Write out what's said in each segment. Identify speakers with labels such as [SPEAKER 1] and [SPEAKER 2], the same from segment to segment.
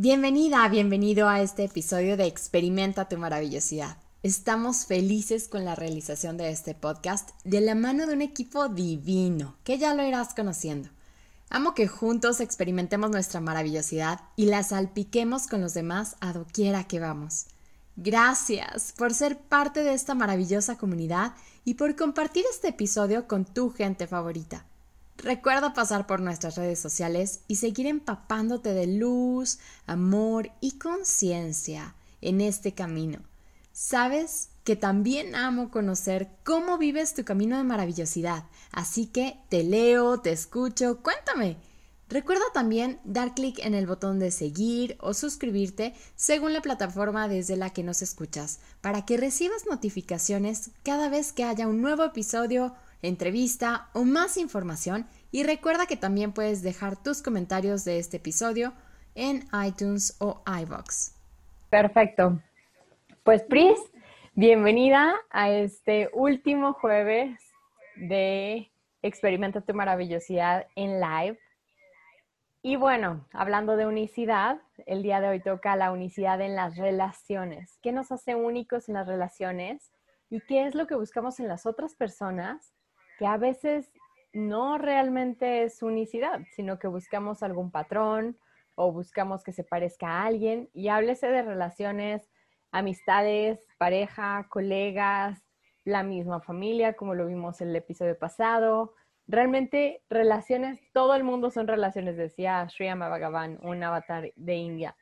[SPEAKER 1] Bienvenida, bienvenido a este episodio de Experimenta tu maravillosidad. Estamos felices con la realización de este podcast de la mano de un equipo divino, que ya lo irás conociendo. Amo que juntos experimentemos nuestra maravillosidad y la salpiquemos con los demás a doquiera que vamos. Gracias por ser parte de esta maravillosa comunidad y por compartir este episodio con tu gente favorita. Recuerda pasar por nuestras redes sociales y seguir empapándote de luz, amor y conciencia en este camino. Sabes que también amo conocer cómo vives tu camino de maravillosidad, así que te leo, te escucho, cuéntame. Recuerda también dar clic en el botón de seguir o suscribirte según la plataforma desde la que nos escuchas, para que recibas notificaciones cada vez que haya un nuevo episodio entrevista o más información y recuerda que también puedes dejar tus comentarios de este episodio en iTunes o iBox.
[SPEAKER 2] Perfecto. Pues Pris, bienvenida a este último jueves de Experimenta tu maravillosidad en live. Y bueno, hablando de unicidad, el día de hoy toca la unicidad en las relaciones. ¿Qué nos hace únicos en las relaciones? ¿Y qué es lo que buscamos en las otras personas que a veces no realmente es unicidad, sino que buscamos algún patrón o buscamos que se parezca a alguien y háblese de relaciones, amistades, pareja, colegas, la misma familia, como lo vimos en el episodio pasado. Realmente relaciones, todo el mundo son relaciones, decía Sri Bhagavan, un avatar de India,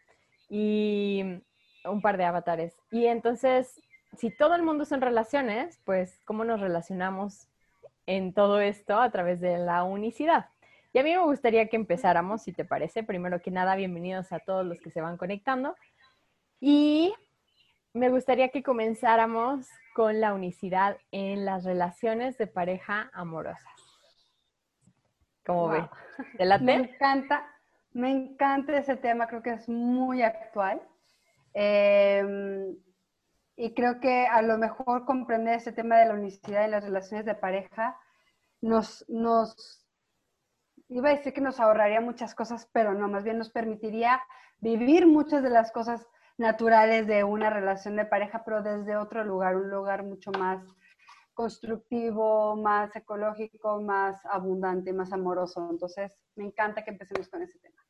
[SPEAKER 2] y un par de avatares. Y entonces, si todo el mundo son relaciones, pues, ¿cómo nos relacionamos en todo esto a través de la unicidad. Y a mí me gustaría que empezáramos, si te parece, primero que nada, bienvenidos a todos los que se van conectando. Y me gustaría que comenzáramos con la unicidad en las relaciones de pareja amorosas. ¿Cómo ve?
[SPEAKER 3] Me encanta, me encanta ese tema, creo que es muy actual. Eh, y creo que a lo mejor comprender ese tema de la unicidad en las relaciones de pareja nos, nos, iba a decir que nos ahorraría muchas cosas, pero no, más bien nos permitiría vivir muchas de las cosas naturales de una relación de pareja, pero desde otro lugar, un lugar mucho más constructivo, más ecológico, más abundante, más amoroso. Entonces, me encanta que empecemos con ese tema.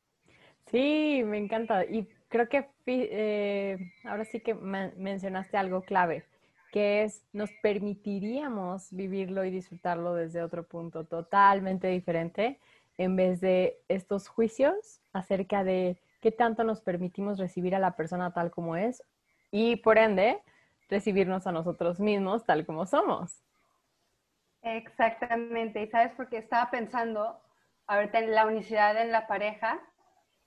[SPEAKER 2] Sí, me encanta. Y creo que eh, ahora sí que mencionaste algo clave, que es nos permitiríamos vivirlo y disfrutarlo desde otro punto totalmente diferente en vez de estos juicios acerca de qué tanto nos permitimos recibir a la persona tal como es y por ende recibirnos a nosotros mismos tal como somos.
[SPEAKER 3] Exactamente. Y sabes, porque estaba pensando ahorita en la unicidad en la pareja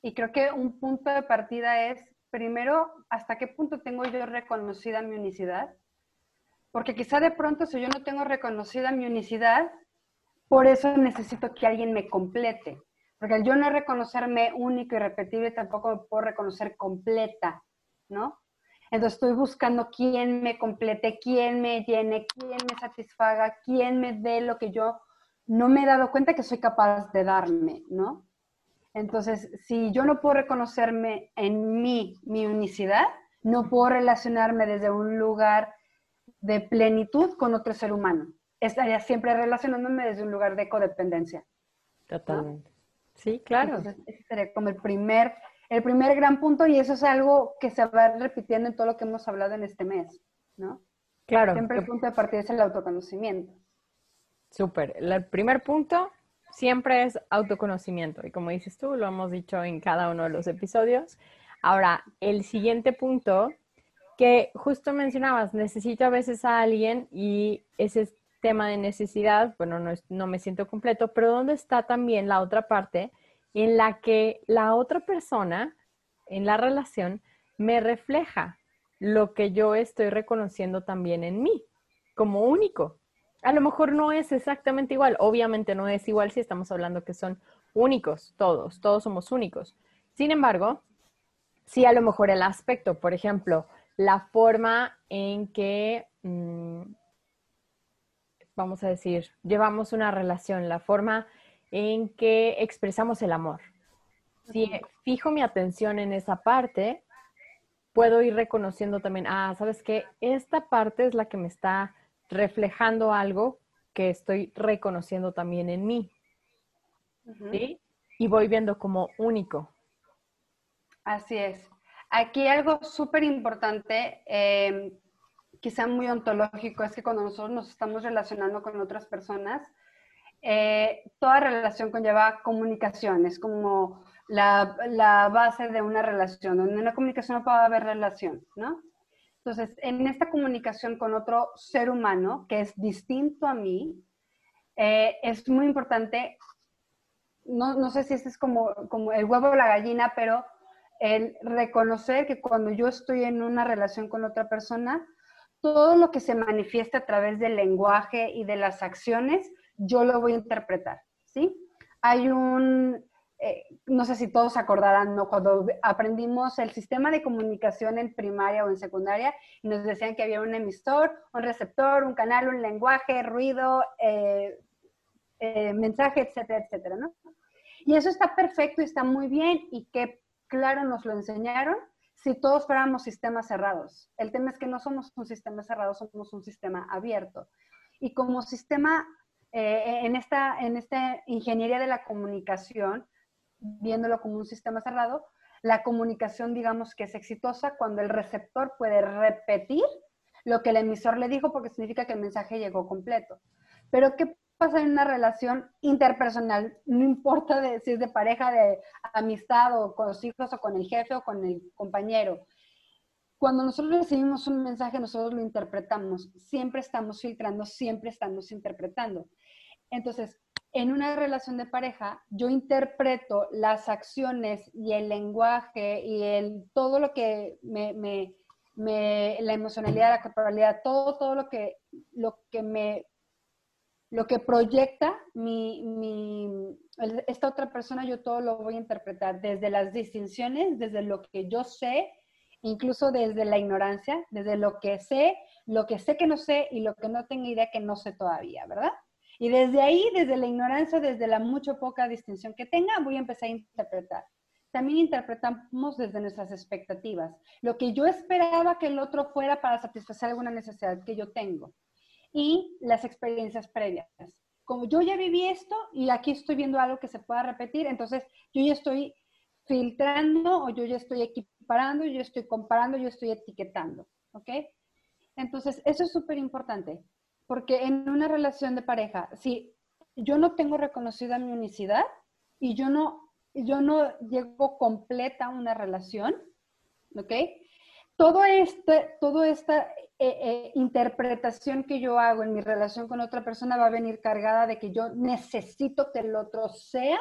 [SPEAKER 3] y creo que un punto de partida es, primero, hasta qué punto tengo yo reconocida mi unicidad. Porque quizá de pronto si yo no tengo reconocida mi unicidad, por eso necesito que alguien me complete. Porque al yo no reconocerme único y repetible, tampoco me puedo reconocer completa, ¿no? Entonces estoy buscando quién me complete, quién me llene, quién me satisfaga, quién me dé lo que yo no me he dado cuenta que soy capaz de darme, ¿no? Entonces, si yo no puedo reconocerme en mí, mi unicidad, no puedo relacionarme desde un lugar de plenitud con otro ser humano. Estaría siempre relacionándome desde un lugar de codependencia.
[SPEAKER 2] Totalmente. Sí, claro.
[SPEAKER 3] Entonces, ese sería como el primer, el primer gran punto y eso es algo que se va repitiendo en todo lo que hemos hablado en este mes, ¿no?
[SPEAKER 2] Claro.
[SPEAKER 3] Siempre el punto de partida es el autoconocimiento.
[SPEAKER 2] Súper. El primer punto siempre es autoconocimiento. Y como dices tú, lo hemos dicho en cada uno de los episodios. Ahora, el siguiente punto que justo mencionabas, necesito a veces a alguien y ese tema de necesidad, bueno, no, no me siento completo, pero ¿dónde está también la otra parte en la que la otra persona en la relación me refleja lo que yo estoy reconociendo también en mí como único? A lo mejor no es exactamente igual. Obviamente no es igual si estamos hablando que son únicos, todos, todos somos únicos. Sin embargo, sí a lo mejor el aspecto, por ejemplo, la forma en que, mm, vamos a decir, llevamos una relación, la forma en que expresamos el amor. si fijo mi atención en esa parte, puedo ir reconociendo también, ah, ¿sabes qué? Esta parte es la que me está reflejando algo que estoy reconociendo también en mí. ¿Sí? Y voy viendo como único.
[SPEAKER 3] Así es. Aquí algo súper importante, eh, quizá muy ontológico, es que cuando nosotros nos estamos relacionando con otras personas, eh, toda relación conlleva comunicación, es como la, la, base de una relación. Donde una comunicación no puede haber relación, ¿no? Entonces, en esta comunicación con otro ser humano que es distinto a mí, eh, es muy importante, no, no, sé si este es como, como el huevo o la gallina, pero el reconocer que cuando yo estoy en una relación con otra persona, todo lo que se manifiesta a través del lenguaje y de las acciones, yo lo voy a interpretar, ¿sí? Hay un, eh, no sé si todos acordarán, ¿no? Cuando aprendimos el sistema de comunicación en primaria o en secundaria, nos decían que había un emisor, un receptor, un canal, un lenguaje, ruido, eh, eh, mensaje, etcétera, etcétera, ¿no? Y eso está perfecto y está muy bien y que claro nos lo enseñaron si todos fuéramos sistemas cerrados. El tema es que no somos un sistema cerrado, somos un sistema abierto. Y como sistema, en, esta, en esta ingeniería de la comunicación, viéndolo como un sistema cerrado, la comunicación, digamos que es exitosa cuando el receptor puede repetir lo que el emisor le dijo porque significa que el mensaje llegó completo. Pero ¿qué pasa en una relación interpersonal, no importa si es de pareja, de amistad o con los hijos o con el jefe o con el compañero. Cuando nosotros recibimos un mensaje, nosotros lo interpretamos. Siempre estamos filtrando, siempre estamos interpretando. Entonces, en una relación de pareja, yo interpreto las acciones y el lenguaje y el, todo lo que me, la emocionalidad, la corporalidad, todo, todo lo que, lo que me lo que proyecta mi, esta otra persona, yo todo lo voy a interpretar desde las distinciones, desde lo que yo sé, incluso desde la ignorancia, desde lo que sé, lo que sé que no sé y lo que no tengo idea que no sé todavía, ¿verdad? Y desde ahí, desde la ignorancia, desde la mucho poca distinción que tenga, voy a empezar a interpretar. También interpretamos desde nuestras expectativas, lo que yo esperaba que el otro fuera para satisfacer alguna necesidad que yo tengo y las experiencias previas. Como yo ya viví esto y aquí estoy viendo algo que se pueda repetir, entonces yo ya estoy filtrando o yo ya estoy equiparando, yo estoy comparando, yo estoy etiquetando, ¿ok? Entonces, eso es súper importante, porque en una relación de pareja, si yo no tengo reconocida mi unicidad y yo no, yo no llego completa a una relación, ¿ok? Todo este, todo esta eh, eh, interpretación que yo hago en mi relación con otra persona va a venir cargada de que yo necesito que el otro sea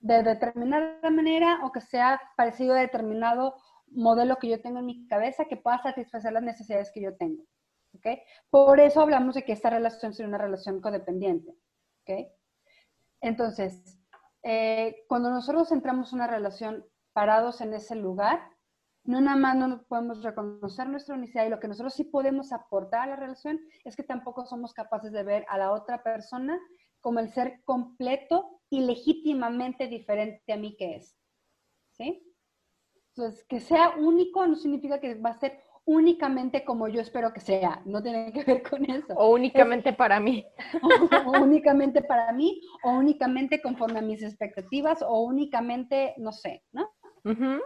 [SPEAKER 3] de determinada manera o que sea parecido a determinado modelo que yo tengo en mi cabeza que pueda satisfacer las necesidades que yo tengo. ¿Okay? Por eso hablamos de que esta relación es una relación codependiente. ¿okay? Entonces, eh, cuando nosotros entramos en una relación parados en ese lugar, no nada más no podemos reconocer nuestra unicidad y lo que nosotros sí podemos aportar a la relación es que tampoco somos capaces de ver a la otra persona como el ser completo y legítimamente diferente a mí que es. ¿Sí? Entonces, que sea único no significa que va a ser únicamente como yo espero que sea, no tiene que ver con eso.
[SPEAKER 2] O únicamente para mí.
[SPEAKER 3] o, únicamente para mí, o únicamente conforme a mis expectativas, o únicamente, no sé, ¿no?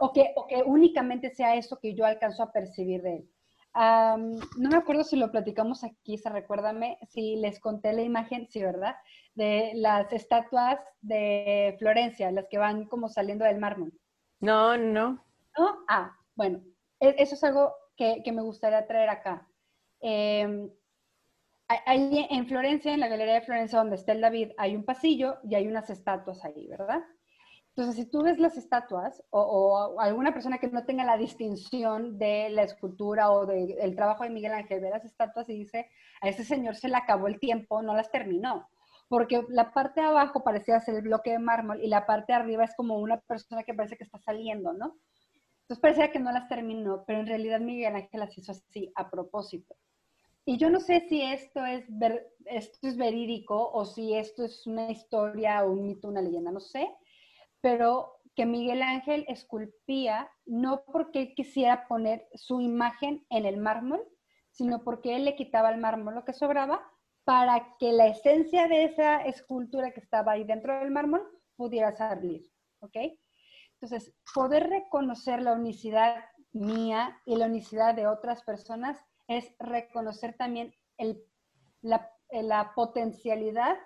[SPEAKER 3] o, que, que únicamente sea eso que yo alcanzo a percibir de él. no me acuerdo si lo platicamos aquí, se recuérdame, si les conté la imagen, sí, ¿verdad? De las estatuas de Florencia, las que van como saliendo del mármol.
[SPEAKER 2] No, no.
[SPEAKER 3] ¿No? Ah, bueno, e, eso es algo que, me gustaría traer acá. Eh, en Florencia, en la Galería de Florencia, donde está el David, hay un pasillo y hay unas estatuas ahí, ¿verdad? Entonces, si tú ves las estatuas o, alguna persona que no tenga la distinción de la escultura o del trabajo de Miguel Ángel, ve las estatuas y dice, a ese señor se le acabó el tiempo, no las terminó. Porque la parte de abajo parecía ser el bloque de mármol y la parte de arriba es como una persona que parece que está saliendo, ¿no? Entonces parecía que no las terminó, pero en realidad Miguel Ángel las hizo así, a propósito. Y yo no sé si esto es, esto es verídico o si esto es una historia o un mito, una leyenda, no sé, pero que Miguel Ángel esculpía no porque él quisiera poner su imagen en el mármol, sino porque él le quitaba el mármol lo que sobraba para que la esencia de esa escultura que estaba ahí dentro del mármol pudiera salir, ¿ok? Entonces, poder reconocer la unicidad mía y la unicidad de otras personas es reconocer también el, la, la potencialidad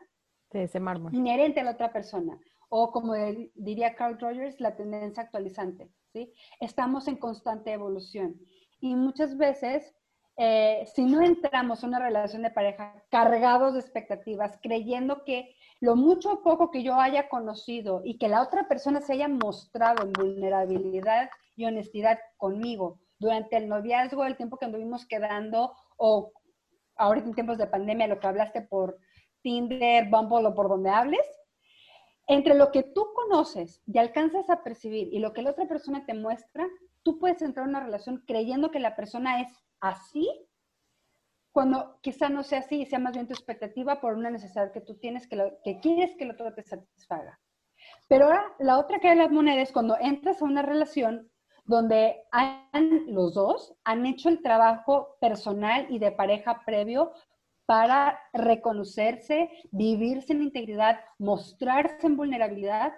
[SPEAKER 2] de ese mármol.
[SPEAKER 3] inherente a la otra persona. O como diría Carl Rogers, la tendencia actualizante. ¿sí? Estamos en constante evolución. Y muchas veces, eh, si no entramos en una relación de pareja cargados de expectativas, creyendo que lo mucho o poco que yo haya conocido y que la otra persona se haya mostrado en vulnerabilidad y honestidad conmigo durante el noviazgo, el tiempo que anduvimos quedando, o ahorita en tiempos de pandemia, lo que hablaste por Tinder, Bumble o por donde hables, entre lo que tú conoces y alcanzas a percibir y lo que la otra persona te muestra, tú puedes entrar en una relación creyendo que la persona es así, cuando quizá no sea así y sea más bien tu expectativa por una necesidad que tú tienes, que, quieres que el otro te satisfaga. Pero ahora, la otra que de las monedas es cuando entras a una relación donde los dos han hecho el trabajo personal y de pareja previo para reconocerse, vivirse en integridad, mostrarse en vulnerabilidad.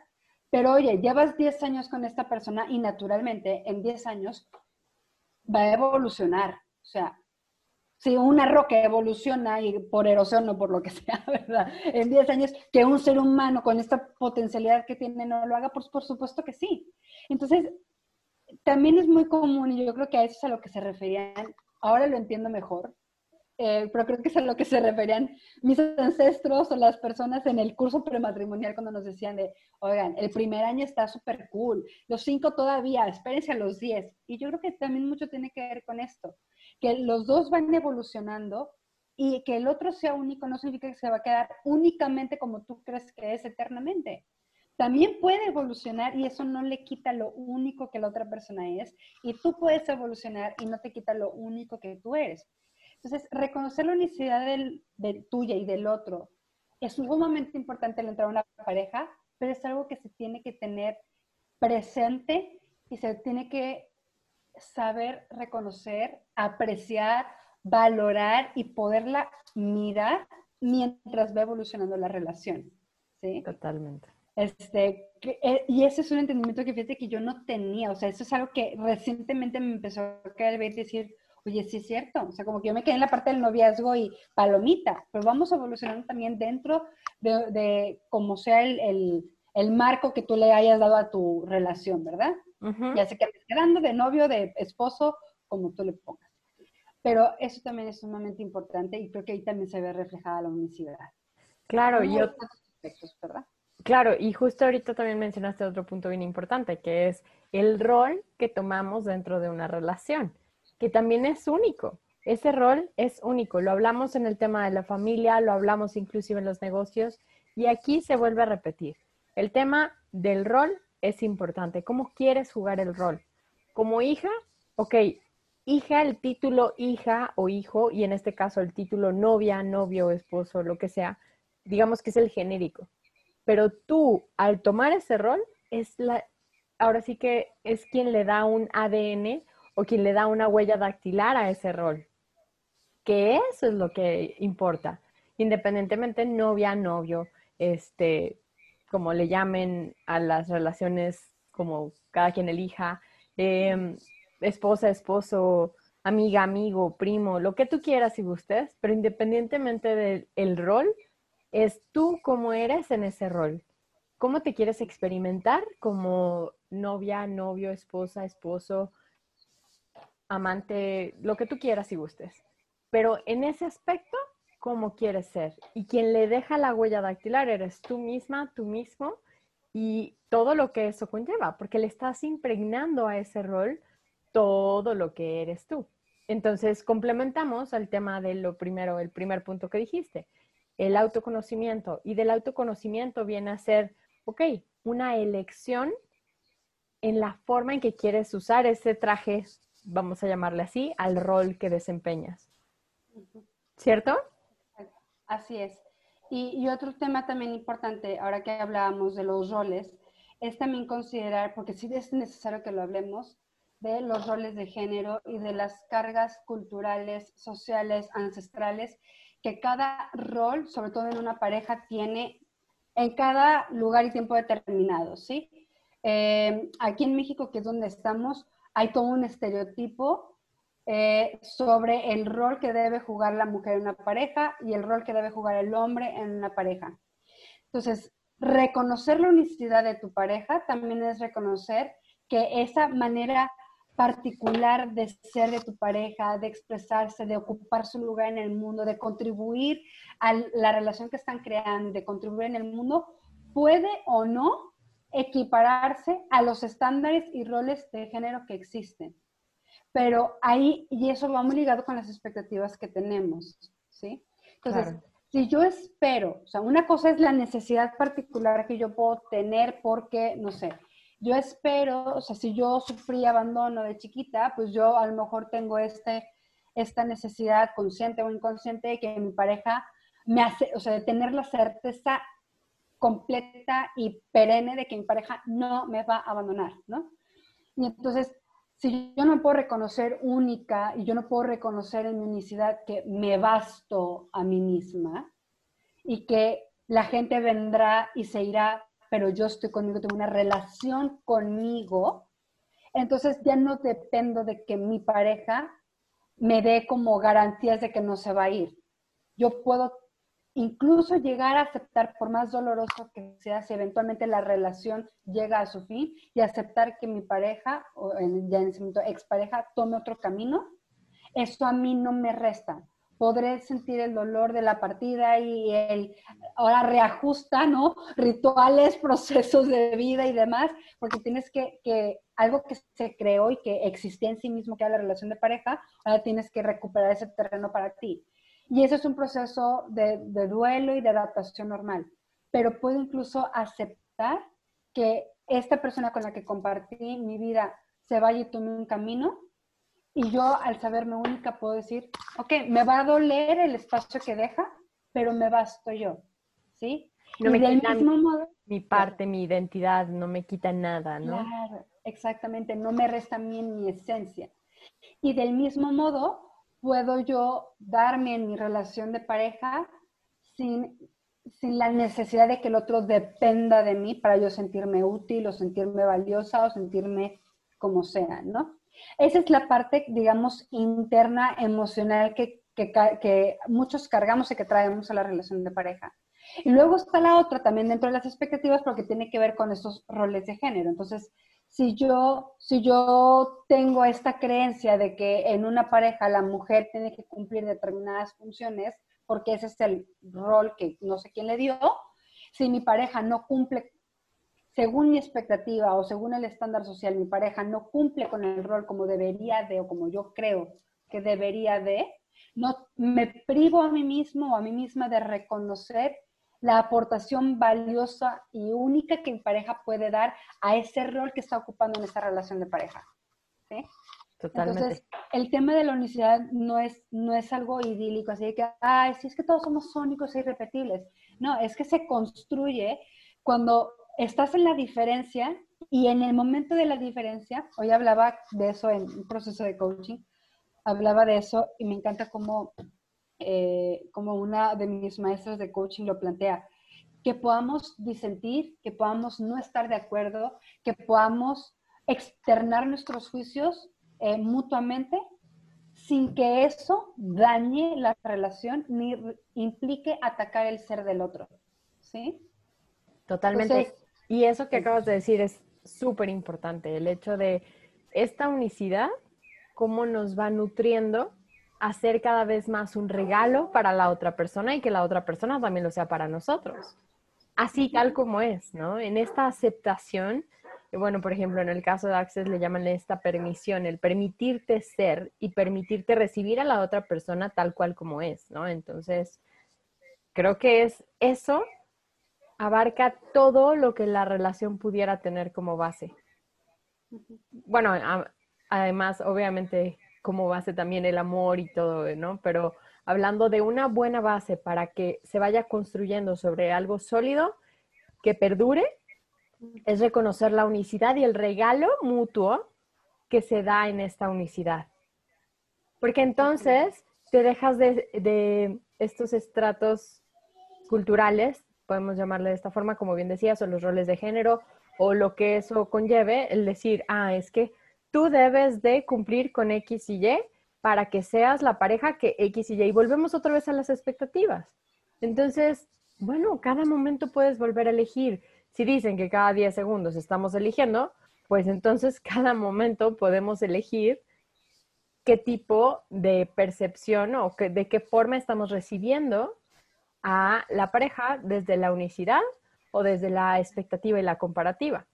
[SPEAKER 3] Pero oye, llevas 10 años con esta persona y naturalmente en 10 años va a evolucionar. O sea, si una roca evoluciona y por erosión o por lo que sea, ¿verdad? En 10 años, que un ser humano con esta potencialidad que tiene no lo haga, pues por supuesto que sí. Entonces, también es muy común, y yo creo que a eso es a lo que se referían, ahora lo entiendo mejor, eh, pero creo que es a lo que se referían mis ancestros o las personas en el curso prematrimonial cuando nos decían de, oigan, el primer año está súper cool, los cinco todavía, espérense a los diez. Y yo creo que también mucho tiene que ver con esto, que los dos van evolucionando y que el otro sea único no significa que se va a quedar únicamente como tú crees que es eternamente. También puede evolucionar y eso no le quita lo único que la otra persona es. Y tú puedes evolucionar y no te quita lo único que tú eres. Entonces, reconocer la unicidad del, tuya y del otro es sumamente importante al entrar a una pareja, pero es algo que se tiene que tener presente y se tiene que saber reconocer, apreciar, valorar y poderla mirar mientras va evolucionando la relación. ¿sí?
[SPEAKER 2] Totalmente.
[SPEAKER 3] Este, eh, y ese es un entendimiento que fíjate que yo no tenía, o sea, eso es algo que recientemente me empezó a caer y decir, oye, sí es cierto, o sea, como que yo me quedé en la parte del noviazgo y palomita, pero vamos evolucionando también dentro de, de como sea el, el, marco que tú le hayas dado a tu relación, ¿verdad? Ya se queda quedando de novio, de esposo, como tú le pongas. Pero eso también es sumamente importante y creo que ahí también se ve reflejada la unicidad.
[SPEAKER 2] Claro, y yo... Claro, y justo ahorita también mencionaste otro punto bien importante, que es el rol que tomamos dentro de una relación que también es único. Ese rol es único. Lo hablamos en el tema de la familia, lo hablamos inclusive en los negocios y aquí se vuelve a repetir. El tema del rol es importante. ¿Cómo quieres jugar el rol? Como hija, ok, hija, el título hija o hijo y en este caso el título novia, novio, esposo, lo que sea, digamos que es el genérico. Pero tú, al tomar ese rol, es la, ahora sí que es quien le da un ADN o quien le da una huella dactilar a ese rol. Que eso es lo que importa, independientemente novia, novio, este, como le llamen a las relaciones, como cada quien elija, em, esposa, esposo, amiga, amigo, primo, lo que tú quieras y gustes, pero independientemente del rol, es tú cómo eres en ese rol. ¿Cómo te quieres experimentar como novia, novio, esposa, esposo, amante, lo que tú quieras y gustes. Pero en ese aspecto, ¿cómo quieres ser? Y quien le deja la huella dactilar eres tú misma, tú mismo y todo lo que eso conlleva, porque le estás impregnando a ese rol todo lo que eres tú. Entonces, complementamos al tema de lo primero, el primer punto que dijiste, el autoconocimiento. Y del autoconocimiento viene a ser, ok, una elección en la forma en que quieres usar ese traje vamos a llamarle así, al rol que desempeñas. ¿Cierto?
[SPEAKER 3] Así es. Y, otro tema también importante, ahora que hablábamos de los roles, es también considerar, porque sí es necesario que lo hablemos, de los roles de género y de las cargas culturales, sociales, ancestrales, que cada rol, sobre todo en una pareja, tiene en cada lugar y tiempo determinado, ¿sí? Eh, aquí en México, que es donde estamos, hay todo un estereotipo eh, sobre el rol que debe jugar la mujer en una pareja y el rol que debe jugar el hombre en una pareja. Entonces, reconocer la unicidad de tu pareja también es reconocer que esa manera particular de ser de tu pareja, de expresarse, de ocupar su lugar en el mundo, de contribuir a la relación que están creando, de contribuir en el mundo, puede o no equipararse a los estándares y roles de género que existen. Pero ahí, y eso va muy ligado con las expectativas que tenemos, ¿sí? Entonces, si yo espero, o sea, una cosa es la necesidad particular que yo puedo tener porque, no sé, yo espero, o sea, si yo sufrí abandono de chiquita, pues yo a lo mejor tengo este, esta necesidad consciente o inconsciente de que mi pareja me hace, o sea, de tener la certeza completa y perenne de que mi pareja no me va a abandonar, ¿no? Y entonces, si yo no puedo reconocer única y yo no puedo reconocer en mi unicidad que me basto a mí misma y que la gente vendrá y se irá pero yo estoy conmigo, tengo una relación conmigo, entonces ya no dependo de que mi pareja me dé como garantías de que no se va a ir. Yo puedo incluso llegar a aceptar, por más doloroso que sea, si eventualmente la relación llega a su fin, y aceptar que mi pareja, o ya en ese momento expareja, tome otro camino, eso a mí no me resta podré sentir el dolor de la partida y el, ahora reajusta, ¿no? Rituales, procesos de vida y demás, porque tienes que, que, algo que se creó y que existía en sí mismo, que era la relación de pareja, ahora tienes que recuperar ese terreno para ti. Y eso es un proceso de, de duelo y de adaptación normal, pero puedo incluso aceptar que esta persona con la que compartí mi vida se vaya y tome un camino y yo, al saberme única, puedo decir, ok, me va a doler el espacio que deja, pero me basto yo, ¿sí?
[SPEAKER 2] No y me del mismo modo, mi parte, mi identidad, no me quita nada, ¿no?
[SPEAKER 3] Claro, exactamente, no me resta a mí en mi esencia. Y del mismo modo, puedo yo darme en mi relación de pareja sin, sin la necesidad de que el otro dependa de mí para yo sentirme útil o sentirme valiosa o sentirme como sea, ¿no? Esa es la parte, digamos, interna, emocional que, muchos cargamos y que traemos a la relación de pareja. Y luego está la otra también dentro de las expectativas porque tiene que ver con esos roles de género. Entonces, si yo, si yo tengo esta creencia de que en una pareja la mujer tiene que cumplir determinadas funciones, porque ese es el rol que no sé quién le dio, si mi pareja no cumple según mi expectativa o según el estándar social, mi pareja no cumple con el rol como debería de o como yo creo que debería de, no me privo a mí mismo o a mí misma de reconocer la aportación valiosa y única que mi pareja puede dar a ese rol que está ocupando en esta relación de pareja. ¿sí? Totalmente. Entonces, el tema de la unicidad no es, no es algo idílico, así que, ay, si es que todos somos sónicos e irrepetibles. No, es que se construye cuando estás en la diferencia y en el momento de la diferencia, hoy hablaba de eso en un proceso de coaching, hablaba de eso y me encanta cómo, eh, como una de mis maestras de coaching lo plantea, que podamos disentir, que podamos no estar de acuerdo, que podamos externar nuestros juicios eh, mutuamente sin que eso dañe la relación ni implique atacar el ser del otro. ¿Sí?
[SPEAKER 2] Totalmente. Y eso que acabas de decir es súper importante, el hecho de esta unicidad, cómo nos va nutriendo a ser cada vez más un regalo para la otra persona y que la otra persona también lo sea para nosotros. Así tal como es, ¿no? En esta aceptación, bueno, por ejemplo, en el caso de Access le llaman esta permisión, el permitirte ser y permitirte recibir a la otra persona tal cual como es, ¿no? Entonces, creo que es eso abarca todo lo que la relación pudiera tener como base. Bueno, además, obviamente, como base también el amor y todo, ¿no? Pero hablando de una buena base para que se vaya construyendo sobre algo sólido, que perdure, es reconocer la unicidad y el regalo mutuo que se da en esta unicidad. Porque entonces te dejas de, estos estratos culturales, podemos llamarle de esta forma, como bien decías, o los roles de género, o lo que eso conlleve, el decir, ah, es que tú debes de cumplir con X y Y para que seas la pareja que X y Y. Y volvemos otra vez a las expectativas. Entonces, bueno, cada momento puedes volver a elegir. Si dicen que cada 10 segundos estamos eligiendo, pues entonces cada momento podemos elegir qué tipo de percepción o de qué forma estamos recibiendo a la pareja desde la unicidad o desde la expectativa y la comparativa.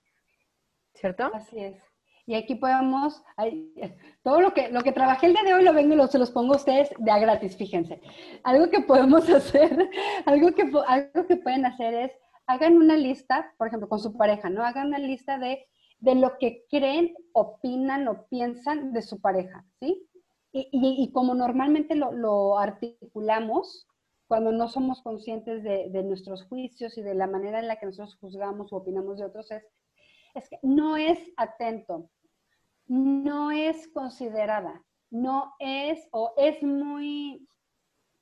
[SPEAKER 2] ¿Cierto?
[SPEAKER 3] Así es. Y aquí podemos, todo lo que, lo que trabajé el día de hoy lo vengo y lo, se los pongo a ustedes de a gratis, fíjense. Algo que podemos hacer, algo que, algo que pueden hacer es, hagan una lista, por ejemplo, con su pareja, ¿no? Hagan una lista de, de lo que creen, opinan o piensan de su pareja, ¿sí? Y, y, y como normalmente lo, lo, articulamos, cuando no somos conscientes de, de nuestros juicios y de la manera en la que nosotros juzgamos o opinamos de otros, es es que no es atento, no es considerada, no es o es muy...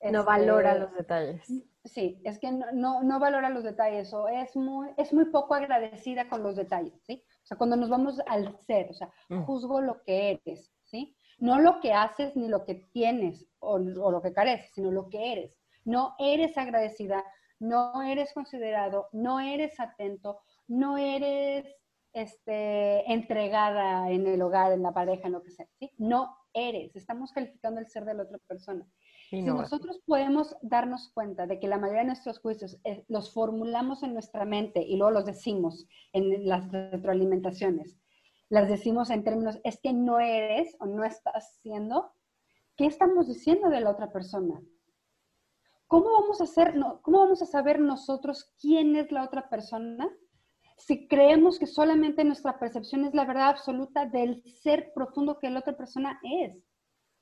[SPEAKER 2] no valora este, los detalles.
[SPEAKER 3] Sí, es que no, no, valora los detalles o es muy, es muy poco agradecida con los detalles, ¿sí? O sea, cuando nos vamos al ser, o sea, mm. juzgo lo que eres, ¿sí? No lo que haces ni lo que tienes o, o lo que careces, sino lo que eres. No eres agradecida, no eres considerado, no eres atento, no eres este, entregada en el hogar, en la pareja, en lo que sea. ¿sí? No eres, estamos calificando el ser de la otra persona. si nosotros podemos darnos cuenta de que la mayoría de nuestros juicios eh, los formulamos en nuestra mente y luego los decimos en las retroalimentaciones, las decimos en términos, es que no eres o no estás siendo, ¿qué estamos diciendo de la otra persona? ¿Cómo vamos a, hacer, ¿Cómo vamos a saber nosotros quién es la otra persona si creemos que solamente nuestra percepción es la verdad absoluta del ser profundo que la otra persona es,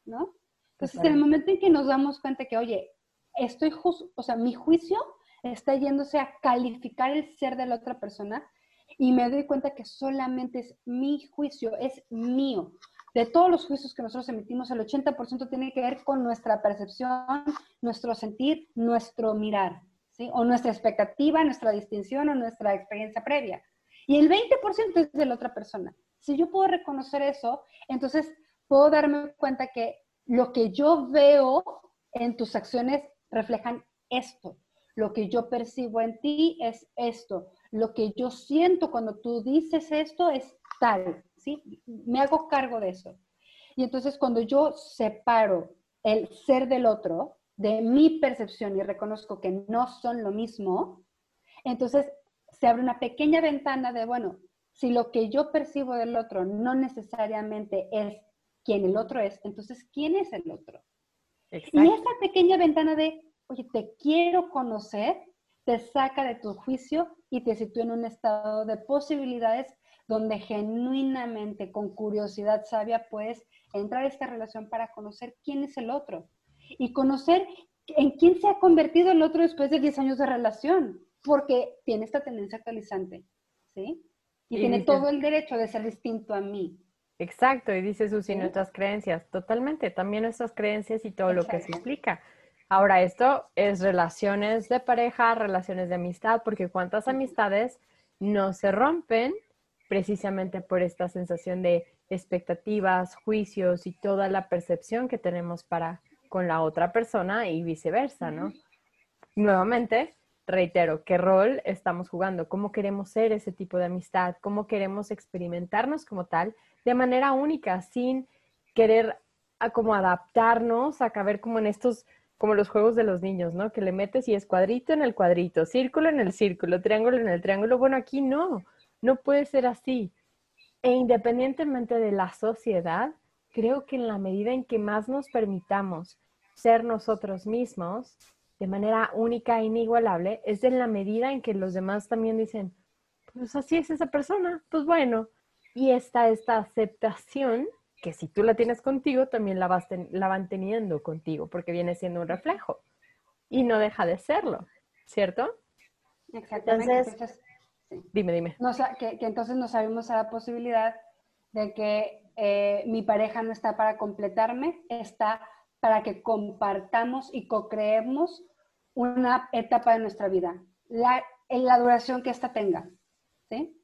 [SPEAKER 3] ¿no? Entonces, en el momento en que nos damos cuenta que, oye, estoy justo, o sea, mi juicio está yéndose a calificar el ser de la otra persona y me doy cuenta que solamente es mi juicio, es mío. De todos los juicios que nosotros emitimos, el 80% tiene que ver con nuestra percepción, nuestro sentir, nuestro mirar. O nuestra expectativa, nuestra distinción o nuestra experiencia previa. Y el 20% es de la otra persona. Si yo puedo reconocer eso, entonces puedo darme cuenta que lo que yo veo en tus acciones reflejan esto. Lo que yo percibo en ti es esto. Lo que yo siento cuando tú dices esto es tal, ¿sí? Me hago cargo de eso. Y entonces cuando yo separo el ser del otro, de mi percepción y reconozco que no son lo mismo, entonces se abre una pequeña ventana de, bueno, si lo que yo percibo del otro no necesariamente es quien el otro es, entonces, ¿quién es el otro? Y esa pequeña ventana de, oye, te quiero conocer, te saca de tu juicio y te sitúa en un estado de posibilidades donde genuinamente, con curiosidad sabia, puedes entrar a esta relación para conocer quién es el otro y conocer en quién se ha convertido el otro después de 10 años de relación, porque tiene esta tendencia actualizante, ¿sí? Y, tiene todo el derecho de ser distinto a mí.
[SPEAKER 2] Exacto, y dice Susi, nuestras creencias, totalmente, también nuestras creencias y todo lo que se implica. Ahora, esto es relaciones de pareja, relaciones de amistad, porque cuántas amistades no se rompen precisamente por esta sensación de expectativas, juicios y toda la percepción que tenemos para con la otra persona y viceversa, ¿no? Nuevamente, reitero, ¿qué rol estamos jugando? ¿Cómo queremos ser ese tipo de amistad? ¿Cómo queremos experimentarnos como tal de manera única, sin querer a como adaptarnos a caber como en estos, como los juegos de los niños, ¿no? Que le metes y es cuadrito en el cuadrito, círculo en el círculo, triángulo en el triángulo. Bueno, aquí no, no puede ser así. E independientemente de la sociedad, creo que en la medida en que más nos permitamos ser nosotros mismos de manera única e inigualable, es en la medida en que los demás también dicen, pues así es esa persona, pues bueno. Y está esta aceptación que si tú la tienes contigo, también la, vas la van teniendo contigo, porque viene siendo un reflejo. Y no deja de serlo, ¿cierto?
[SPEAKER 3] Exactamente. Entonces,
[SPEAKER 2] Dime, dime.
[SPEAKER 3] No, que, que, entonces nos abrimos a la posibilidad de que eh, mi pareja no está para completarme, está para que compartamos y co-creemos una etapa de nuestra vida, la, en la duración que ésta tenga. ¿sí?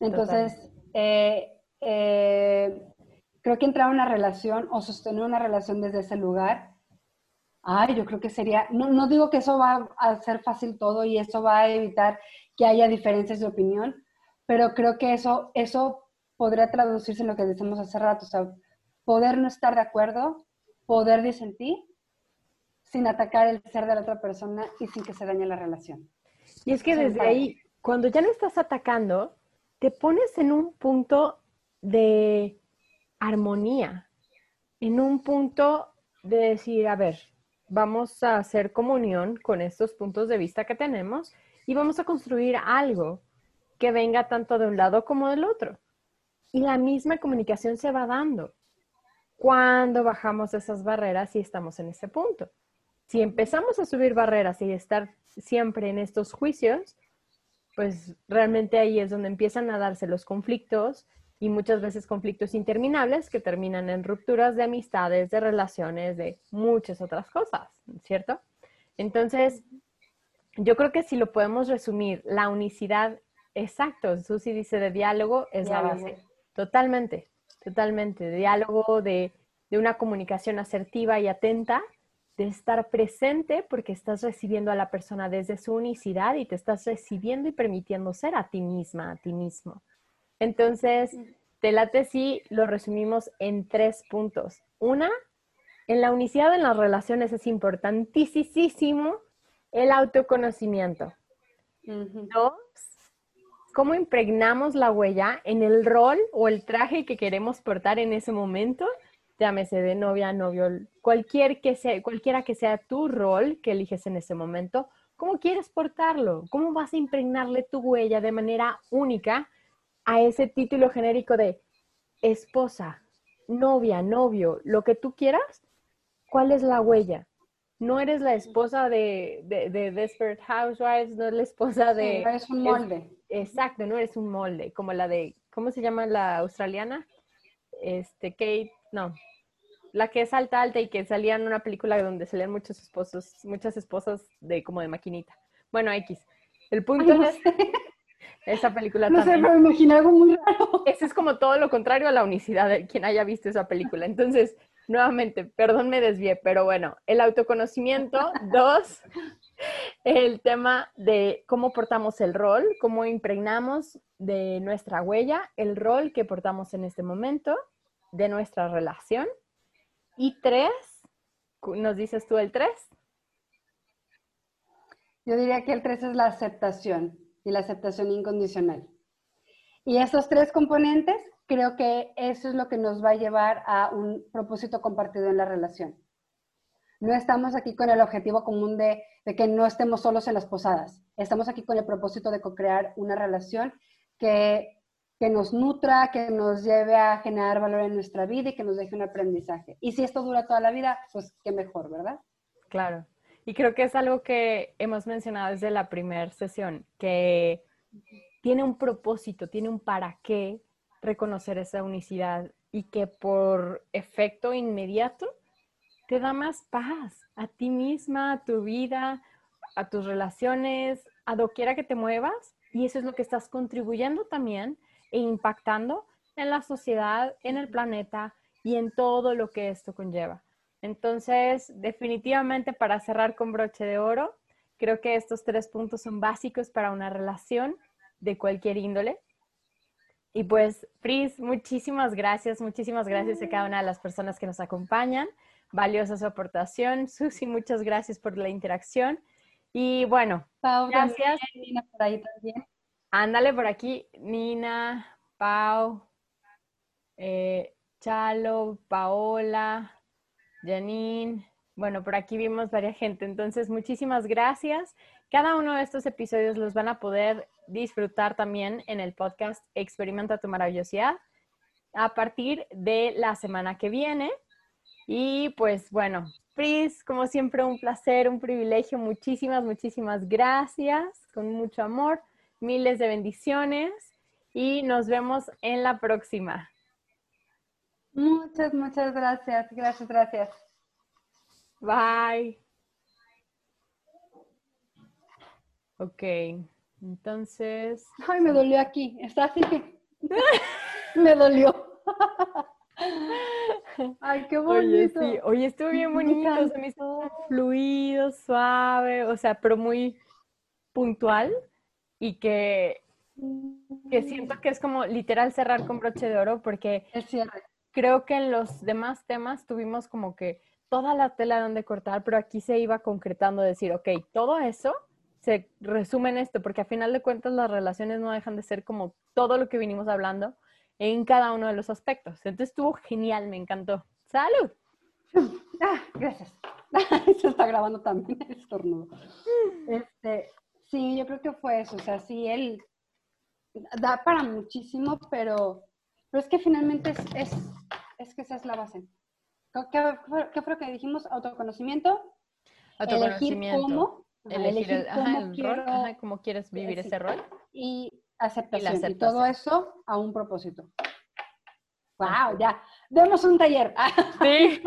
[SPEAKER 3] Entonces, eh, eh, creo que entrar a una relación o sostener una relación desde ese lugar, ay, yo creo que sería, no, no digo que eso va a ser fácil todo y eso va a evitar que haya diferencias de opinión, pero creo que eso, eso podría traducirse en lo que decimos hace rato, o sea, poder no estar de acuerdo, poder disentir sin atacar el ser de la otra persona y sin que se dañe la relación.
[SPEAKER 2] Y es que desde ahí, cuando ya no estás atacando, te pones en un punto de armonía, en un punto de decir, a ver, vamos a hacer comunión con estos puntos de vista que tenemos y vamos a construir algo que venga tanto de un lado como del otro. Y la misma comunicación se va dando cuando bajamos esas barreras y estamos en ese punto. Si empezamos a subir barreras y estar siempre en estos juicios, pues realmente ahí es donde empiezan a darse los conflictos y muchas veces conflictos interminables que terminan en rupturas de amistades, de relaciones, de muchas otras cosas, ¿cierto? Entonces, yo creo que si lo podemos resumir, la unicidad, exacto, Susi dice de diálogo es la base. Totalmente, totalmente. De diálogo, de, de una comunicación asertiva y atenta, de estar presente porque estás recibiendo a la persona desde su unicidad y te estás recibiendo y permitiendo ser a ti misma, a ti mismo. Entonces, te late si lo resumimos en tres puntos. Una, en la unicidad en las relaciones es importantísimo el autoconocimiento. Dos, cómo impregnamos la huella en el rol o el traje que queremos portar en ese momento, llámese de novia, novio, cualquier que sea, cualquiera que sea tu rol que eliges en ese momento, ¿cómo quieres portarlo? ¿Cómo vas a impregnarle tu huella de manera única a ese título genérico de esposa, novia, novio, lo que tú quieras? ¿Cuál es la huella? No eres la esposa de, de, Desperate Housewives, no eres la esposa de...
[SPEAKER 3] no eres un molde.
[SPEAKER 2] exacto, no eres un molde, como la de, ¿cómo se llama la australiana? Este, Kate, no, la que es alta, alta y que salía en una película donde salían muchos esposos, muchas esposas de como de maquinita. Bueno, X. El punto es... Esa película
[SPEAKER 3] no
[SPEAKER 2] también.
[SPEAKER 3] sé, me imaginé algo muy raro.
[SPEAKER 2] Ese es como todo lo contrario a la unicidad de quien haya visto esa película. Entonces, nuevamente, perdón, me desvié, pero bueno, el autoconocimiento. Dos, el tema de cómo portamos el rol, cómo impregnamos de nuestra huella el rol que portamos en este momento, de nuestra relación. Y tres, ¿nos dices tú el tres?
[SPEAKER 3] Yo diría que el tres es la aceptación y la aceptación incondicional. Y esos tres componentes creo que eso es lo que nos va a llevar a un propósito compartido en la relación. No estamos aquí con el objetivo común de, que no estemos solos en las posadas. Estamos aquí con el propósito de co-crear una relación que, que nos nutra, que nos lleve a generar valor en nuestra vida y que nos deje un aprendizaje. Y si esto dura toda la vida, pues qué mejor, ¿verdad?
[SPEAKER 2] Claro. Y creo que es algo que hemos mencionado desde la primera sesión, que tiene un propósito, tiene un para qué reconocer esa unicidad y que por efecto inmediato te da más paz a ti misma, a tu vida, a tus relaciones, a doquiera que te muevas. Y eso es lo que estás contribuyendo también e impactando en la sociedad, en el planeta y en todo lo que esto conlleva. Entonces, definitivamente para cerrar con broche de oro, creo que estos tres puntos son básicos para una relación de cualquier índole y pues, Fris, muchísimas gracias, muchísimas gracias a cada una de las personas que nos acompañan. Valiosa su aportación. Susi, muchas gracias por la interacción. Y bueno, gracias.
[SPEAKER 3] Nina, por ahí también.
[SPEAKER 2] Ándale por aquí, Nina, Pau, eh, Chalo, Paola, Janine. Bueno, por aquí vimos varias gente. Entonces, muchísimas gracias. Cada uno de estos episodios los van a poder disfrutar también en el podcast Experimenta tu maravillosidad a partir de la semana que viene. Y pues bueno, Pris, como siempre, un placer, un privilegio. Muchísimas, muchísimas gracias, con mucho amor. miles de bendiciones y nos vemos en la próxima.
[SPEAKER 3] Muchas, muchas gracias. Gracias, gracias.
[SPEAKER 2] Bye. Ok, entonces.
[SPEAKER 3] Ay, me dolió aquí. Está así que. me dolió. Ay, qué bonito.
[SPEAKER 2] Oye, sí. Oye estuvo bien bonito, se me hizo fluido, suave, o sea, pero muy puntual y que, que siento que es como literal cerrar con broche de oro porque creo que en los demás temas tuvimos como que toda la tela donde cortar, pero aquí se iba concretando decir, ok, todo eso se resume en esto, porque a final de cuentas las relaciones no dejan de ser como todo lo que vinimos hablando en cada uno de los aspectos. Entonces estuvo genial, me encantó. ¡Salud!
[SPEAKER 3] Ah, gracias. Se está grabando también el estornudo. Este, sí, yo creo que fue eso. O sea, sí, él da para muchísimo, pero, pero es que finalmente es, es, es que esa es la base. ¿Qué, qué fue lo que dijimos? Autoconocimiento.
[SPEAKER 2] Autoconocimiento.
[SPEAKER 3] Elegir cómo.
[SPEAKER 2] Elegir, el, ajá, el rol, ajá, cómo quieres vivir ese rol.
[SPEAKER 3] Y aceptación. Y, todo eso a un propósito. ¡Wow! Ya. Demos un taller.
[SPEAKER 2] Sí.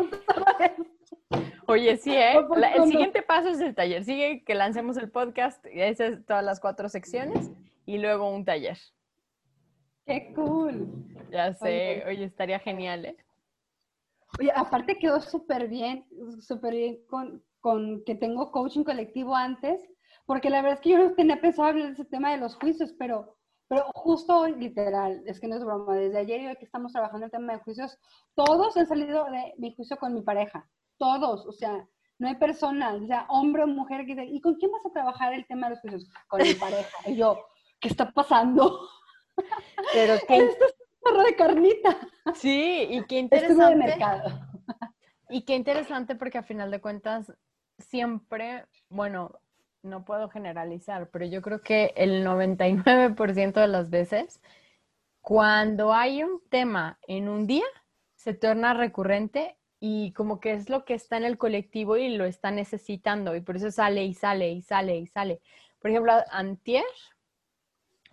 [SPEAKER 2] Oye, sí, ¿eh? el siguiente paso es el taller. Sigue que lancemos el podcast, y esas todas las cuatro secciones, y luego un taller.
[SPEAKER 3] ¡Qué cool!
[SPEAKER 2] Ya sé, oye, estaría genial, ¿eh?
[SPEAKER 3] Oye, aparte quedó súper bien, súper bien con, con que tengo coaching colectivo antes, porque la verdad es que yo no tenía pensado hablar de ese tema de los juicios, pero, pero justo hoy, literal, es que no es broma, desde ayer y hoy que estamos trabajando el tema de juicios, todos han salido de mi juicio con mi pareja, todos, o sea, no hay persona, o sea, hombre o mujer que dice, ¿y con quién vas a trabajar el tema de los juicios? Con mi pareja. Y yo, ¿qué está pasando?
[SPEAKER 2] Pero que...
[SPEAKER 3] Esto es un de carnita.
[SPEAKER 2] Sí, y qué interesante.
[SPEAKER 3] de mercado.
[SPEAKER 2] Y qué interesante porque a final de cuentas siempre, bueno, no puedo generalizar, pero yo creo que el 99% de las veces, cuando hay un tema en un día, se torna recurrente y como que es lo que está en el colectivo y lo está necesitando y por eso sale y sale y sale y sale. Por ejemplo, antier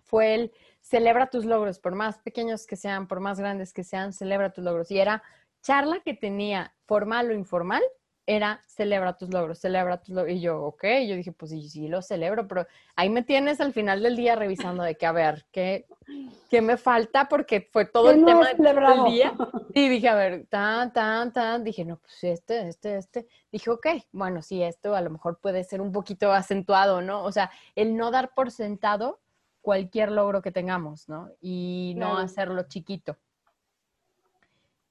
[SPEAKER 2] fue el celebra tus logros, por más pequeños que sean, por más grandes que sean, celebra tus logros. Y era charla que tenía formal o informal era celebra tus logros, celebra tus logros. Y yo, ok, yo dije, pues sí, sí lo celebro, pero ahí me tienes al final del día revisando de que, a ver, ¿qué, qué me falta? Porque fue todo el tema del día. Y dije, a ver, tan, tan, tan, dije, no, pues este, este, este. Dije, ok, bueno, sí, esto a lo mejor puede ser un poquito acentuado, ¿no? O sea, el no dar por sentado cualquier logro que tengamos, ¿no? Y no hacerlo chiquito.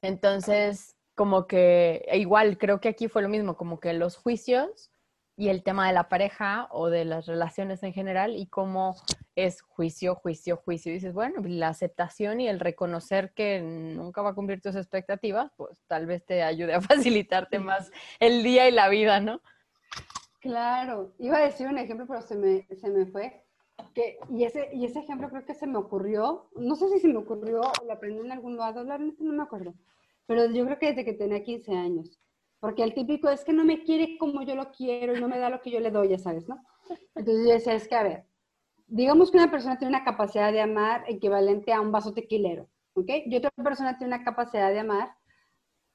[SPEAKER 2] Entonces, como que e igual creo que aquí fue lo mismo, como que los juicios y el tema de la pareja o de las relaciones en general y cómo es juicio, juicio, juicio. Y dices, bueno, la aceptación y el reconocer que nunca va a cumplir tus expectativas, pues tal vez te ayude a facilitarte más el día y la vida, ¿no?
[SPEAKER 3] Claro, iba a decir un ejemplo, pero se me, se me fue. Que, y, ese, y ese ejemplo creo que se me ocurrió, no sé si se me ocurrió o lo aprendí en algún lado, no me acuerdo pero yo creo que desde que tenía 15 años. Porque el típico es que no me quiere como yo lo quiero y no me da lo que yo le doy, ya sabes, ¿no? Entonces yo decía, es que a ver, digamos que una persona tiene una capacidad de amar equivalente a un vaso tequilero, ¿ok? Y otra persona tiene una capacidad de amar,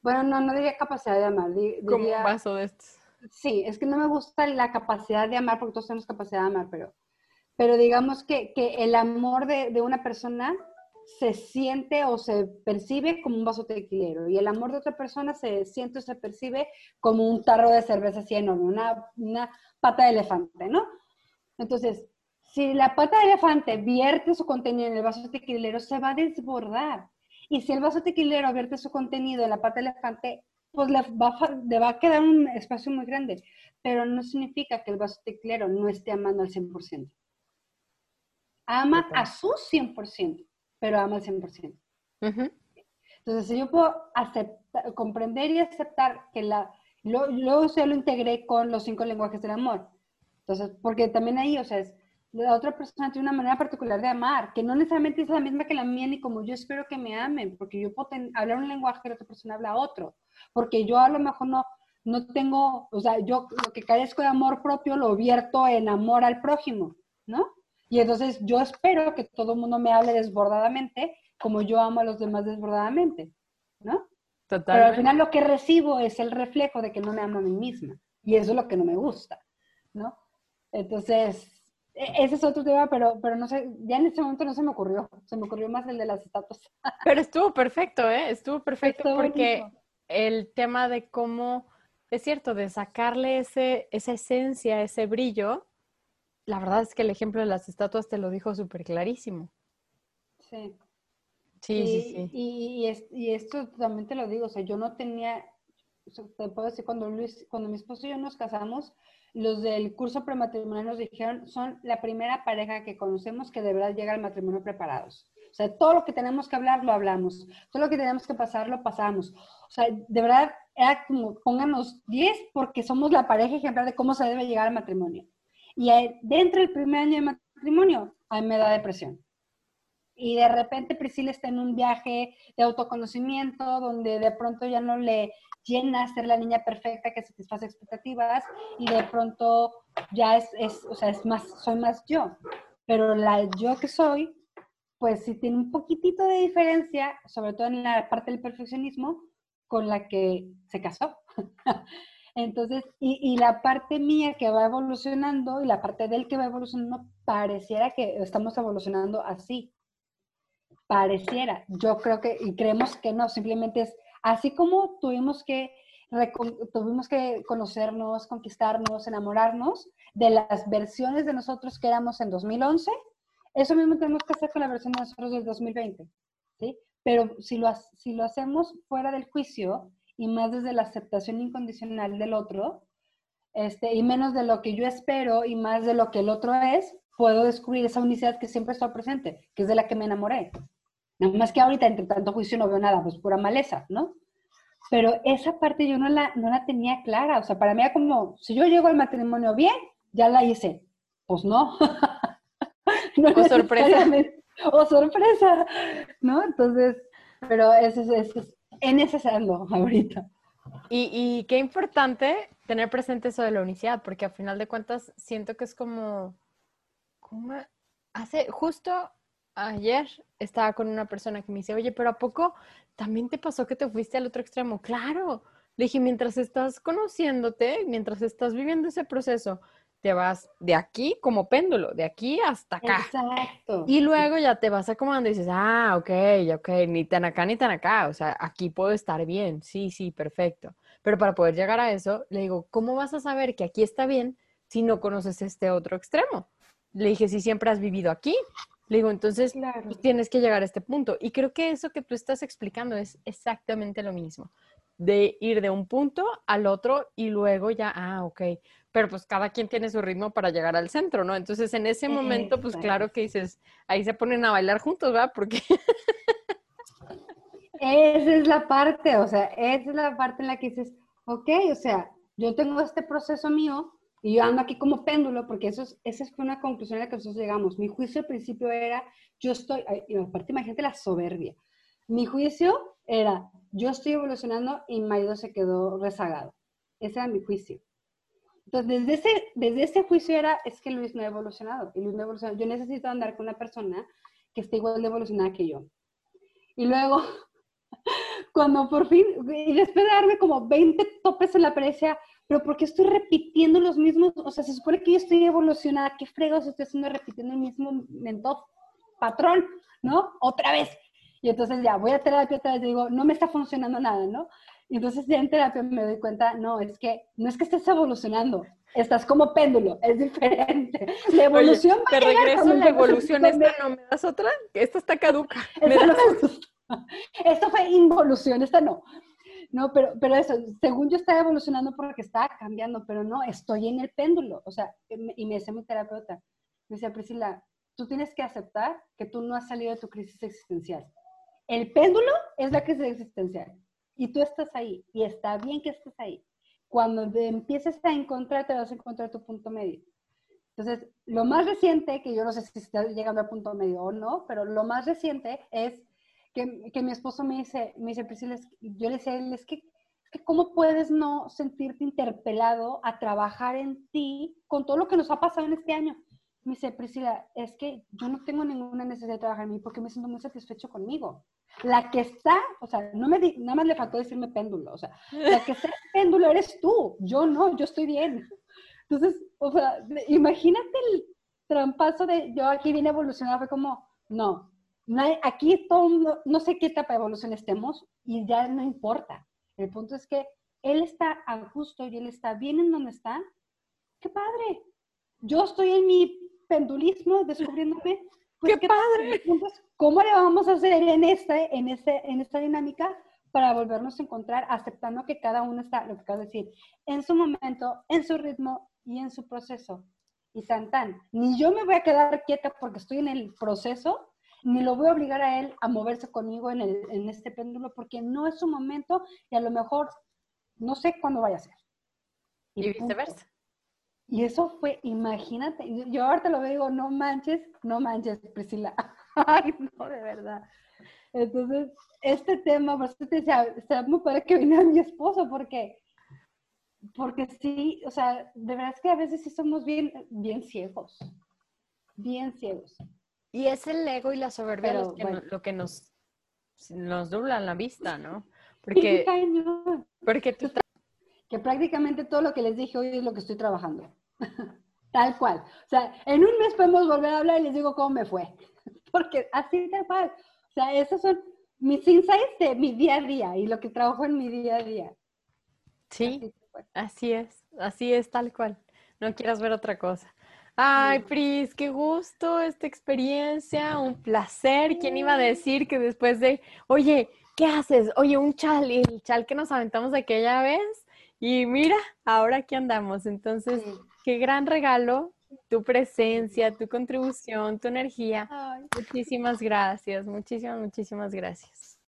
[SPEAKER 3] bueno, no, no diría capacidad de amar, diría,
[SPEAKER 2] como un vaso de estos.
[SPEAKER 3] Sí, es que no me gusta la capacidad de amar, porque todos tenemos capacidad de amar, pero, pero digamos que, que el amor de, de una persona se siente o se percibe como un vaso tequilero y el amor de otra persona se siente o se percibe como un tarro de cerveza así enorme, una, una pata de elefante, ¿no? Entonces, si la pata de elefante vierte su contenido en el vaso tequilero, se va a desbordar. Y si el vaso tequilero vierte su contenido en la pata de elefante, pues le va, le va a quedar un espacio muy grande. Pero no significa que el vaso tequilero no esté amando al 100%. Ama a su 100% pero ama al 100%. Entonces, si yo puedo aceptar, comprender y aceptar que la... Luego yo lo integré con los cinco lenguajes del amor. Entonces, porque también ahí, o sea, es, la otra persona tiene una manera particular de amar, que no necesariamente es la misma que la mía, ni como yo espero que me amen, porque yo puedo hablar un lenguaje que la otra persona habla otro, porque yo a lo mejor no, no tengo, o sea, yo lo que carezco de amor propio lo vierto en amor al prójimo, ¿no? Y entonces yo espero que todo el mundo me hable desbordadamente como yo amo a los demás desbordadamente, ¿no? Totalmente. Pero al final lo que recibo es el reflejo de que no me amo a mí misma. Y eso es lo que no me gusta, ¿no? Entonces, e, ese es otro tema, pero, pero no sé, ya en este momento no se me ocurrió. Se me ocurrió más el de las estatuas.
[SPEAKER 2] Pero estuvo perfecto, ¿eh? Estuvo perfecto porque el tema de cómo, es cierto, de sacarle ese, esa esencia, ese brillo, la verdad es que el ejemplo de las estatuas te lo dijo súper clarísimo.
[SPEAKER 3] Sí. Sí, sí, sí. Y, y, esto también te lo digo, o sea, yo no tenía, te puedo decir, cuando, Luis, cuando mi esposo y yo nos casamos, los del curso prematrimonial nos dijeron, son la primera pareja que conocemos que de verdad llega al matrimonio preparados. O sea, todo lo que tenemos que hablar, lo hablamos. Todo lo que tenemos que pasar, lo pasamos. O sea, de verdad, era como, pónganos 10 porque somos la pareja ejemplar de cómo se debe llegar al matrimonio. Y dentro del primer año de matrimonio, a mí me da depresión y de repente Priscila está en un viaje de autoconocimiento donde de pronto ya no le llena ser la niña perfecta que satisface expectativas y de pronto ya es, es, o sea, es más, soy más yo. Pero la yo que soy, pues sí tiene un poquitito de diferencia, sobre todo en la parte del perfeccionismo, con la que se casó. Entonces, y, y, la parte mía que va evolucionando y la parte de él que va evolucionando, pareciera que estamos evolucionando así pareciera. Yo creo que, y creemos que no, simplemente es así como tuvimos que, tuvimos que conocernos, conquistarnos, enamorarnos de las versiones de nosotros que éramos en 2011, eso mismo tenemos que hacer con la versión de nosotros del 2020, ¿sí? Pero si lo, si lo hacemos fuera del juicio y más desde la aceptación incondicional del otro, este, y menos de lo que yo espero y más de lo que el otro es, puedo descubrir esa unicidad que siempre está presente, que es de la que me enamoré. Nada más que ahorita, entre tanto juicio, no veo nada, pues pura maleza, ¿no? Pero esa parte yo no la, no la tenía clara. O sea, para mí era como, si yo llego al matrimonio bien, ya la hice. Pues no.
[SPEAKER 2] no o sorpresa.
[SPEAKER 3] O sorpresa, ¿no? Entonces, pero eso es, es, en ese ando ahorita.
[SPEAKER 2] Y, y, qué importante tener presente eso de la unicidad, porque al final de cuentas siento que es como, como hace justo ayer estaba con una persona que me dice, oye, pero ¿a poco también te pasó que te fuiste al otro extremo? Claro. Le dije, mientras estás conociéndote, mientras estás viviendo ese proceso, te vas de aquí como péndulo, de aquí hasta acá.
[SPEAKER 3] Exacto.
[SPEAKER 2] Y luego ya te vas acomodando y dices, ah, ok, ok, ni tan acá ni tan acá. O sea, aquí puedo estar bien. Sí, sí, perfecto. Pero para poder llegar a eso, le digo, ¿cómo vas a saber que aquí está bien si no conoces este otro extremo? Le dije, si siempre has vivido aquí. Le digo, entonces pues, tienes que llegar a este punto. Y creo que eso que tú estás explicando es exactamente lo mismo, de ir de un punto al otro y luego ya, ah, ok, pero pues cada quien tiene su ritmo para llegar al centro, ¿no? Entonces en ese momento, pues claro que dices, ahí se ponen a bailar juntos, ¿verdad? Porque...
[SPEAKER 3] esa es la parte, o sea, esa es la parte en la que dices, ok, o sea, yo tengo este proceso mío, y yo ando aquí como péndulo, porque eso es, esa fue una conclusión a la que nosotros llegamos. Mi juicio al principio era, yo estoy, y aparte imagínate la soberbia. Mi juicio era, yo estoy evolucionando y mi se quedó rezagado. Ese era mi juicio. Entonces, desde ese, desde ese juicio era, es que Luis no ha evolucionado. Y Luis no ha evolucionado. Yo necesito andar con una persona que esté igual de evolucionada que yo. Y luego, cuando por fin, y después de darme como 20 topes en la pared, pero ¿por qué estoy repitiendo los mismos? O sea, se supone que yo estoy evolucionada, ¿qué fregos estoy haciendo repitiendo el mismo mentor, patrón, ¿no? Otra vez. Y entonces ya voy a terapia otra vez y digo, no me está funcionando nada, ¿no? Y entonces ya en terapia me doy cuenta, no, es que no es que estés evolucionando, estás como péndulo, es diferente.
[SPEAKER 2] La evolución Oye, Te regreso la evolución, esta no me das otra, esta está caduca. ¿Me das?
[SPEAKER 3] Esto fue involución, esta no. No, pero, pero eso, según yo estaba evolucionando porque estaba cambiando, pero no, estoy en el péndulo. O sea, y me decía mi terapeuta, me decía, Priscila, tú tienes que aceptar que tú no has salido de tu crisis existencial. El péndulo es la crisis existencial y tú estás ahí y está bien que estés ahí. Cuando empieces a encontrar, te vas a encontrar tu punto medio. Entonces, lo más reciente, que yo no sé si está llegando al punto medio o no, pero lo más reciente es que, mi esposo me dice, me dice, Priscila, yo le decía, es que, ¿cómo puedes no sentirte interpelado a trabajar en ti con todo lo que nos ha pasado en este año? Me dice, Priscila, es que yo no tengo ninguna necesidad de trabajar en mí porque me siento muy satisfecho conmigo. La que está, o sea, no me nada más le faltó decirme péndulo, o sea, la que está péndulo eres tú, yo no, yo estoy bien. Entonces, o sea, imagínate el trampazo de yo aquí vine a evolucionar, fue como, no, aquí todo, no sé qué etapa de evolución estemos y ya no importa. El punto es que él está a gusto y él está bien en donde está. ¡Qué padre! Yo estoy en mi pendulismo descubriéndome.
[SPEAKER 2] Pues, ¡Qué, padre!
[SPEAKER 3] ¿Cómo le vamos a hacer en, este, en, este, en esta dinámica para volvernos a encontrar, aceptando que cada uno está, lo que acabo de decir, en su momento, en su ritmo y en su proceso? Y tan tan, ni yo me voy a quedar quieta porque estoy en el proceso, ni lo voy a obligar a él a moverse conmigo en, el, en este péndulo porque no es su momento y a lo mejor no sé cuándo vaya a ser.
[SPEAKER 2] Y, viceversa.
[SPEAKER 3] Y eso fue, imagínate, yo ahorita lo veo digo, no manches, no manches, Priscila. Ay, no, de verdad. Entonces, este tema, por eso te decía, está muy padre que viniera mi esposo, porque, porque sí, o sea, de verdad es que a veces sí somos bien, bien ciegos, bien ciegos.
[SPEAKER 2] Y es el ego y la soberbia lo que nos, nos doblan la vista, ¿no? Porque, porque tú
[SPEAKER 3] que prácticamente todo lo que les dije hoy es lo que estoy trabajando. tal cual. O sea, en un mes podemos volver a hablar y les digo cómo me fue. Porque así tal cual. O sea, esos son mis insights de mi día a día y lo que trabajo en mi día a día.
[SPEAKER 2] Sí, así, es, así es tal cual. No quieras ver otra cosa. Ay, Pris, qué gusto esta experiencia, un placer. ¿Quién iba a decir que después de, oye, ¿qué haces? Oye, un chal, el chal que nos aventamos aquella vez. Y mira, ahora aquí andamos. Entonces, qué gran regalo, tu presencia, tu contribución, tu energía. Muchísimas gracias, muchísimas, muchísimas gracias.